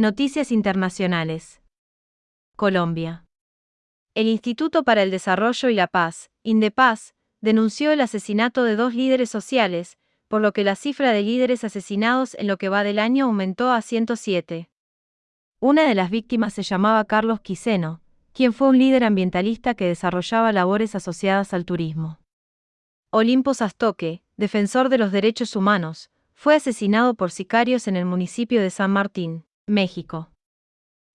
Noticias Internacionales. Colombia. El Instituto para el Desarrollo y la Paz, INDEPAZ, denunció el asesinato de dos líderes sociales, por lo que la cifra de líderes asesinados en lo que va del año aumentó a 107. Una de las víctimas se llamaba Carlos Quiseno, quien fue un líder ambientalista que desarrollaba labores asociadas al turismo. Olimpo Sastoque, defensor de los derechos humanos, fue asesinado por sicarios en el municipio de San Martín, México.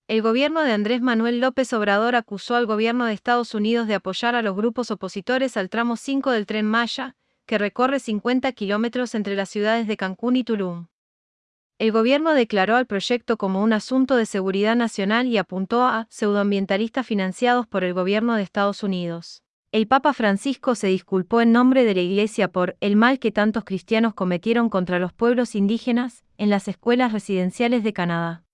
El gobierno de Andrés Manuel López Obrador acusó al gobierno de Estados Unidos de apoyar a los grupos opositores al tramo 5 del tren Maya, que recorre 50 kilómetros entre las ciudades de Cancún y Tulum. El gobierno declaró al proyecto como un asunto de seguridad nacional y apuntó a pseudoambientalistas financiados por el gobierno de Estados Unidos. El Papa Francisco se disculpó en nombre de la Iglesia por el mal que tantos cristianos cometieron contra los pueblos indígenas en las escuelas residenciales de Canadá.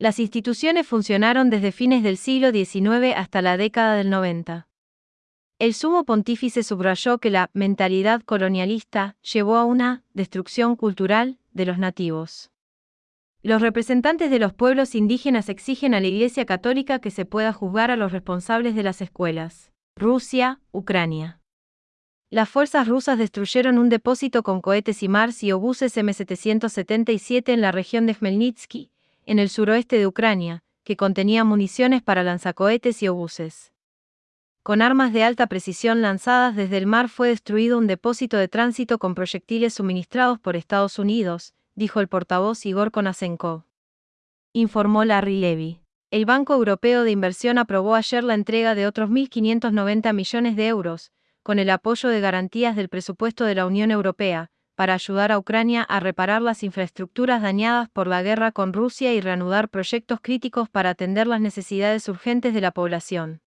Las instituciones funcionaron desde fines del siglo XIX hasta la década del 90. El sumo pontífice subrayó que la mentalidad colonialista llevó a una destrucción cultural de los nativos. Los representantes de los pueblos indígenas exigen a la Iglesia Católica que se pueda juzgar a los responsables de las escuelas. Rusia, Ucrania. Las fuerzas rusas destruyeron un depósito con cohetes y Mars y obuses M777 en la región de Khmelnytsky, en el suroeste de Ucrania, que contenía municiones para lanzacohetes y obuses. Con armas de alta precisión lanzadas desde el mar fue destruido un depósito de tránsito con proyectiles suministrados por Estados Unidos, dijo el portavoz Igor Konasenko. Informó Larry Levy. El Banco Europeo de Inversión aprobó ayer la entrega de otros 1.590 millones de euros, con el apoyo de garantías del presupuesto de la Unión Europea, para ayudar a Ucrania a reparar las infraestructuras dañadas por la guerra con Rusia y reanudar proyectos críticos para atender las necesidades urgentes de la población.